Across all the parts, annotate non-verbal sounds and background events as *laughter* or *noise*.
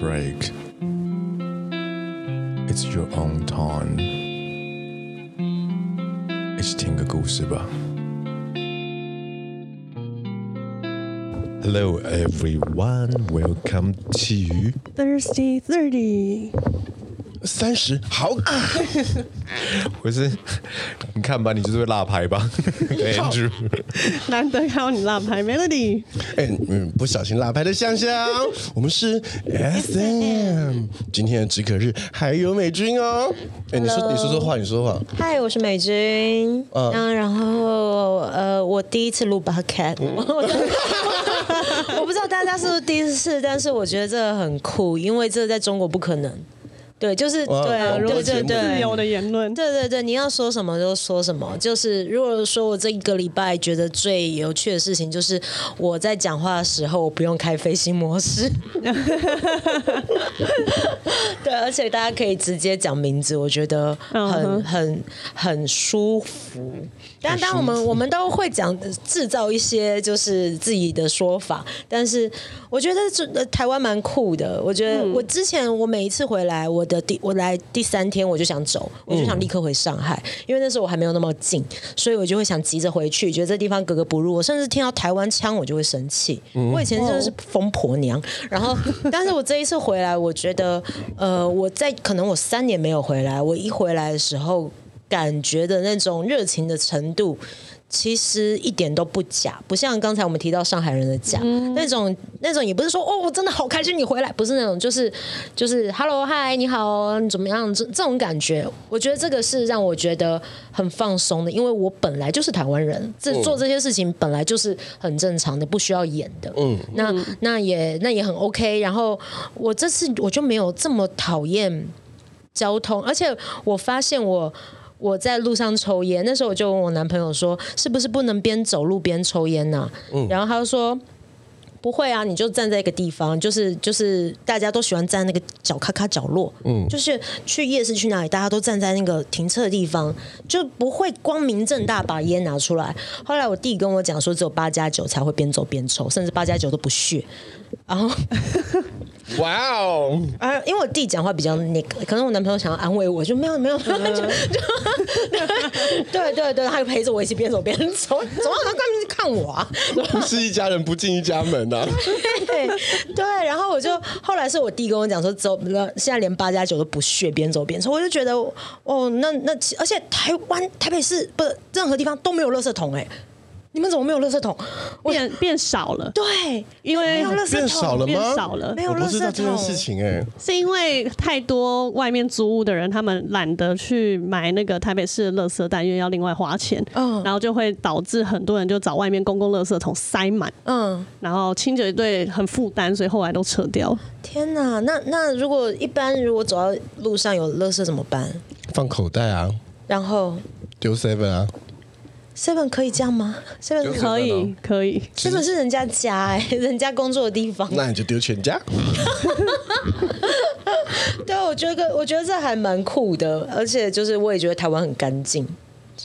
break. It's your own time. 一起听个故事吧。Hello everyone, welcome to Thirsty Thirty。 三十好，*laughs* 不是，你看吧，你就是会落牌吧，*laughs* Andrew。难得看到你辣牌，Melody。哎，嗯，不小心辣牌的香香，我们是 SM。今天的止渴日还有美军哦。哎，你说，你说说话，你说说话。嗨，我是美军。嗯，然后呃，我第一次录 Podcast，*laughs* 我不知道大家是不是第一次，但是我觉得这个很酷，因为这在中国不可能。对，就是对啊，对对对，自由的言论，对对对，你要说什么就说什么。就是如果说我这一个礼拜觉得最有趣的事情，就是我在讲话的时候，我不用开飞行模式。*laughs* 对，而且大家可以直接讲名字，我觉得很很很舒服。但当我们我们都会讲制造一些就是自己的说法，但是我觉得这台湾蛮酷的。我觉得我之前我每一次回来，我的第我来第三天我就想走，我就想立刻回上海，因为那时候我还没有那么近，所以我就会想急着回去，觉得这地方格格不入。我甚至听到台湾腔我就会生气。我以前真的是疯婆娘，然后 *laughs* 但是我这一次回来，我觉得呃我在可能我三年没有回来，我一回来的时候。感觉的那种热情的程度，其实一点都不假，不像刚才我们提到上海人的假，嗯、那种那种也不是说哦，我真的好开心你回来，不是那种，就是就是 Hello Hi 你好，你怎么样？这这种感觉，我觉得这个是让我觉得很放松的，因为我本来就是台湾人，这做这些事情本来就是很正常的，不需要演的。嗯，那那也那也很 OK。然后我这次我就没有这么讨厌交通，而且我发现我。我在路上抽烟，那时候我就问我男朋友说：“是不是不能边走路边抽烟呢？”嗯，然后他就说：“不会啊，你就站在一个地方，就是就是大家都喜欢站那个角咔咔角落，嗯，就是去夜市去哪里，大家都站在那个停车的地方，就不会光明正大把烟拿出来。”后来我弟跟我讲说，只有八加九才会边走边抽，甚至八加九都不屑。然后，*laughs* *laughs* 哇哦！啊，因为我弟讲话比较那个，可能我男朋友想要安慰我，就没有没有，*laughs* 就就 *laughs* 对对对，他就陪着我一起边走边走，总要他关门看我啊！不是一家人不进一家门啊！对对，然后我就后来是我弟跟我讲说，走了，现在连八加九都不屑边走边抽，我就觉得哦，那那而且台湾台北市不任何地方都没有垃圾桶哎。你们怎么没有垃圾桶？变变少了。对，因为变少了吗？变少了，没有垃圾桶。我不知道这件事情哎，是因为太多外面租屋的人，他们懒得去买那个台北市的垃圾袋，因为要另外花钱。嗯，然后就会导致很多人就找外面公共垃圾桶塞满。嗯，然后清洁队很负担，所以后来都撤掉。天哪，那那如果一般如果走到路上有垃圾怎么办？放口袋啊。然后丢 seven 啊。Seven 可以这样吗？seven 可以，可以。seven 是人家家哎、欸，*laughs* 人家工作的地方。那你就丢全家。*laughs* 对，我觉得，我觉得这还蛮酷的，而且就是我也觉得台湾很干净。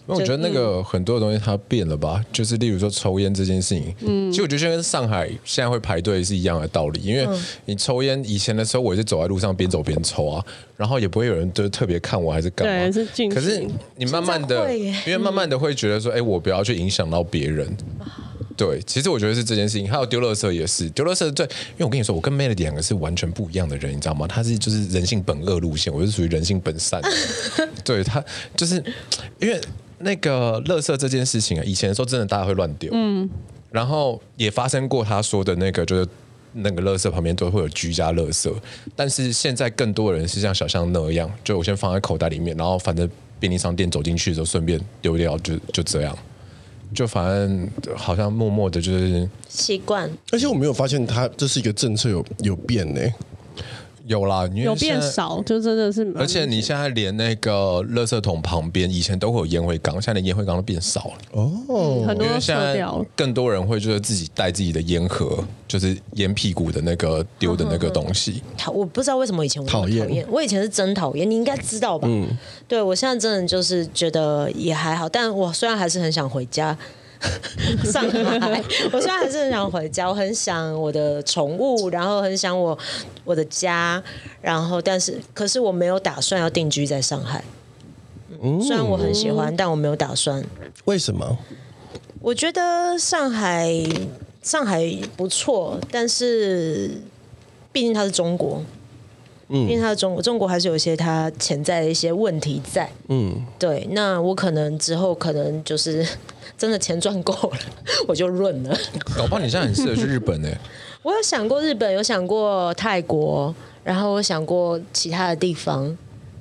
那我觉得那个很多的东西它变了吧，就是例如说抽烟这件事情，嗯，其实我觉得跟上海现在会排队是一样的道理，因为你抽烟以前的时候，我也是走在路上边走边抽啊，然后也不会有人就是特别看我还是干嘛，对，是可是你慢慢的，因为慢慢的会觉得说，哎，我不要去影响到别人。对，其实我觉得是这件事情，还有丢垃圾也是丢垃圾。对，因为我跟你说，我跟 Melody 两个是完全不一样的人，你知道吗？他是就是人性本恶路线，我是属于人性本善。*laughs* 对他就是因为那个垃圾这件事情啊，以前的时候真的大家会乱丢，嗯，然后也发生过他说的那个，就是那个垃圾旁边都会有居家垃圾，但是现在更多的人是像小象那样，就我先放在口袋里面，然后反正便利商店走进去的时候顺便丢掉，就就这样。就反正好像默默的，就是习惯。而且我没有发现它这是一个政策有有变呢？有啦，有变少，就真的是。而且你现在连那个垃圾桶旁边，以前都会有烟灰缸，现在连烟灰缸都变少了。哦，很多现在更多人会就是自己带自己的烟盒，就是烟屁股的那个丢的那个东西。讨，我不知道为什么以前我讨厌，我以前是真讨厌，你应该知道吧？嗯，对我现在真的就是觉得也还好，但我虽然还是很想回家。*laughs* 上海。我虽然还是很想回家，我很想我的宠物，然后很想我我的家，然后但是可是我没有打算要定居在上海。嗯，虽然我很喜欢，但我没有打算。为什么？我觉得上海上海不错，但是毕竟它是中国。因为他的中国，中国还是有一些他潜在的一些问题在。嗯，对。那我可能之后可能就是真的钱赚够了，*laughs* 我就润了。搞不好你现在很适合去日本呢。*laughs* 我有想过日本，有想过泰国，然后我想过其他的地方。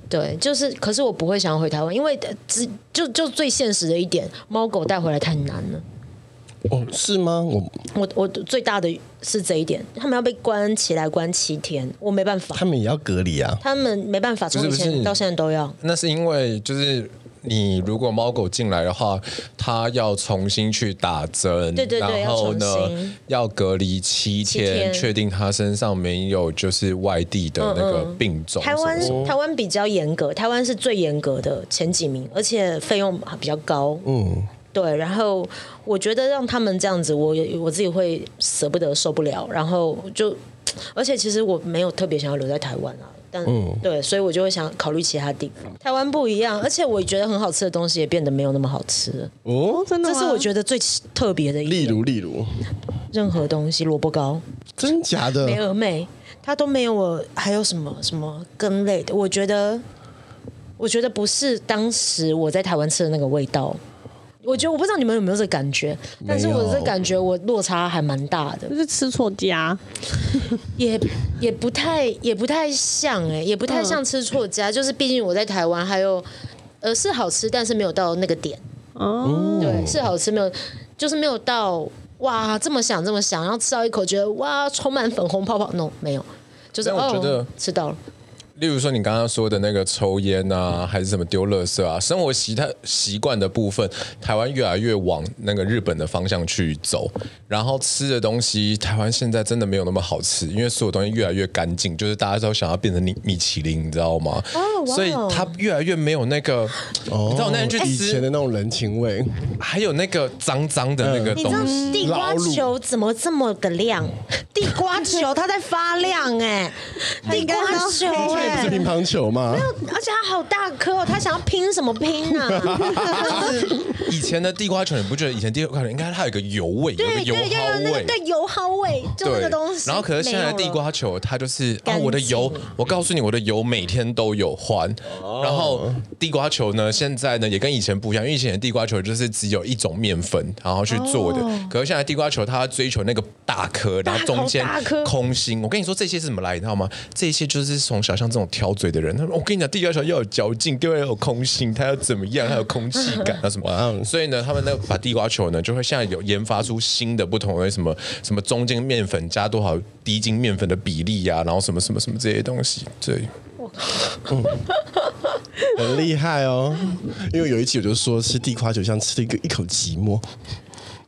对，就是，可是我不会想要回台湾，因为只就就最现实的一点，猫狗带回来太难了。哦，是吗？我我我最大的是这一点，他们要被关起来关七天，我没办法。他们也要隔离啊？他们没办法，从以前到现在都要。那是因为就是你如果猫狗进来的话，它要重新去打针，对对对，然后呢要，要隔离七天，确定它身上没有就是外地的那个病种。台湾台湾比较严格，台湾是最严格的前几名，而且费用比较高。嗯。对，然后我觉得让他们这样子，我我自己会舍不得、受不了，然后就，而且其实我没有特别想要留在台湾啊，但、嗯、对，所以我就会想考虑其他地方。台湾不一样，而且我觉得很好吃的东西也变得没有那么好吃了。哦，真的，这是我觉得最特别的一点。例如，例如，任何东西，萝卜糕，真假的？美而美，它都没有我，还有什么什么根类的？我觉得，我觉得不是当时我在台湾吃的那个味道。我觉得我不知道你们有没有这感觉，但是我这感觉我落差还蛮大的，就是吃错家，*laughs* 也也不太也不太像哎、欸，也不太像吃错家，嗯、就是毕竟我在台湾还有呃是好吃，但是没有到那个点。哦，对，是好吃没有，就是没有到哇这么想这么想，然后吃到一口觉得哇充满粉红泡泡，no 没有，就是我觉得、哦、吃到了。例如说，你刚刚说的那个抽烟啊，还是什么丢垃圾啊，生活习态习惯的部分，台湾越来越往那个日本的方向去走。然后吃的东西，台湾现在真的没有那么好吃，因为所有东西越来越干净，就是大家都想要变成米米其林，你知道吗？哦，所以它越来越没有那个，哦、你知道我那天去吃以前的那种人情味，还有那个脏脏的那个东西。你知道地瓜球怎么这么的亮？地瓜球它在发亮哎、欸，地瓜球、欸。不是乒乓球吗？没有，而且它好大颗哦，他想要拼什么拼呢、啊？以前的地瓜球，你不觉得以前地瓜球应该它有一个油味，有个油耗味？对，油耗味，就那个东西。然后可是现在的地瓜球，它就是啊，我的油，我告诉你，我的油每天都有换。然后地瓜球呢，现在呢也跟以前不一样，因为以前的地瓜球就是只有一种面粉，然后去做的。可是现在地瓜球，它追求那个大颗，然后中间空心。我跟你说这些是怎么来，你知道吗？这些就是从小像这种挑嘴的人，他说：“我跟你讲，地瓜球要有嚼劲，对，要有空心，它要怎么样？还有空气感啊什么？所以呢，他们那把地瓜球呢，就会现在有研发出新的不同的什么什么中筋面粉加多少低筋面粉的比例呀、啊，然后什么什么什么这些东西。对，嗯、*laughs* 很厉害哦。因为有一期我就说吃地瓜球像吃了一个一口寂寞。”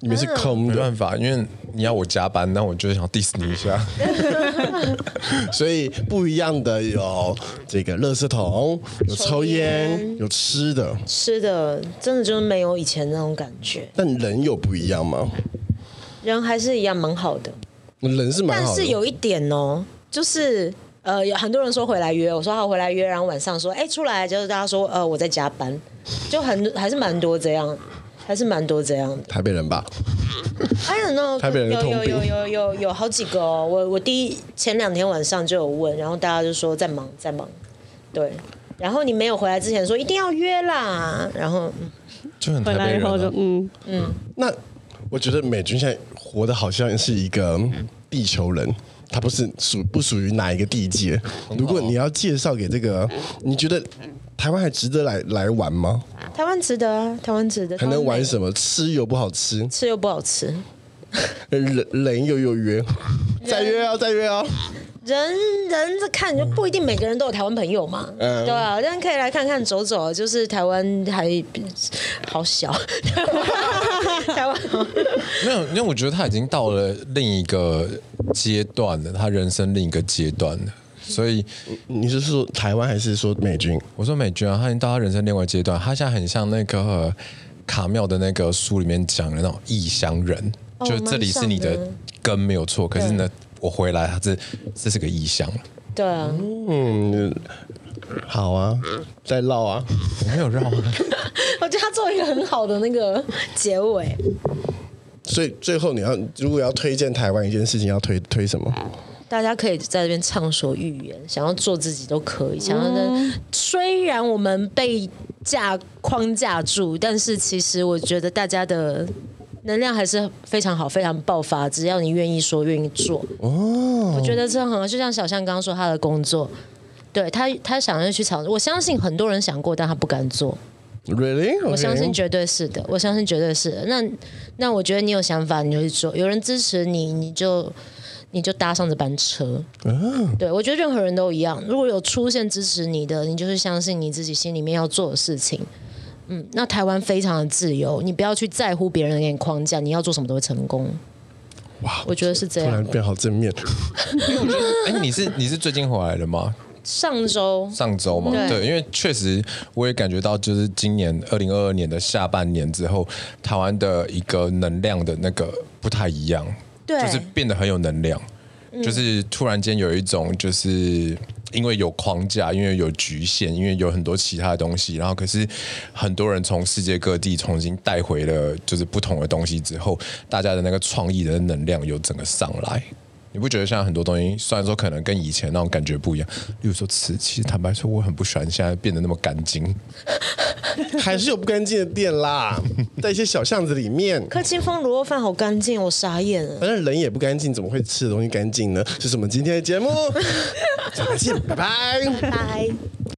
里面是空的，没办法，因为你要我加班，那我就想 diss 你一下。*laughs* 所以不一样的有这个垃圾桶，有抽烟，有吃的，吃的真的就是没有以前那种感觉。但人有不一样吗？人还是一样蛮好的，人是蛮好的，但是有一点哦，就是呃，有很多人说回来约，我说好回来约，然后晚上说哎出来，就是大家说呃我在加班，就很还是蛮多这样。还是蛮多这样的台北人吧？*laughs* I don't know，*laughs* 台北人有有有有有有好几个哦。我我第一前两天晚上就有问，然后大家就说在忙在忙。对，然后你没有回来之前说一定要约啦，然后 *laughs* 就很台北人了。嗯嗯。那我觉得美军现在活得好像是一个地球人，他不是属不属于哪一个地界？如果你要介绍给这个，你觉得？台湾还值得来来玩吗？台湾值得啊，台湾值得。还能玩什么？吃又不好吃，吃又不好吃。*laughs* 人人又又约，再约啊，再约啊。人人这看就不一定每个人都有台湾朋友嘛，嗯、对啊，但可以来看看走走，就是台湾还好小。*laughs* 台湾没有，因为我觉得他已经到了另一个阶段了，他人生另一个阶段了。所以你是说台湾还是说美军？我说美军啊，他已经到他人生另外阶段，他现在很像那个卡妙的那个书里面讲的那种异乡人，哦、就这里是你的根没有错，可是呢，我回来，它这这是个意向。对啊，嗯，好啊，再绕啊，我没有绕啊，*laughs* 我觉得他做一个很好的那个结尾。所以最后你要如果要推荐台湾一件事情，要推推什么？大家可以在这边畅所欲言，想要做自己都可以。想要呢，虽然我们被架框架住，但是其实我觉得大家的能量还是非常好，非常爆发。只要你愿意说，愿意做。哦，我觉得这很好。就像小象刚刚说他的工作，对他，他想要去尝试。我相信很多人想过，但他不敢做。Really？我相信绝对是的。我相信绝对是的。那那我觉得你有想法，你就去做。有人支持你，你就。你就搭上这班车，嗯、对，我觉得任何人都一样。如果有出现支持你的，你就是相信你自己心里面要做的事情。嗯，那台湾非常的自由，你不要去在乎别人给你框架，你要做什么都会成功。哇，我觉得是这样。突然变好正面。*laughs* 哎、欸，你是你是最近回来的吗？上周。上周嘛，对，因为确实我也感觉到，就是今年二零二二年的下半年之后，台湾的一个能量的那个不太一样。对就是变得很有能量，嗯、就是突然间有一种，就是因为有框架，因为有局限，因为有很多其他的东西，然后可是很多人从世界各地重新带回了就是不同的东西之后，大家的那个创意的能量有整个上来。你不觉得现在很多东西虽然说可能跟以前那种感觉不一样，例如说瓷，其实坦白说我很不喜欢现在变得那么干净，*laughs* 还是有不干净的店啦，*laughs* 在一些小巷子里面。可清风卤肉饭好干净，我傻眼了。反正人也不干净，怎么会吃的东西干净呢？这是我们今天的节目，*laughs* 再见，拜拜，拜拜。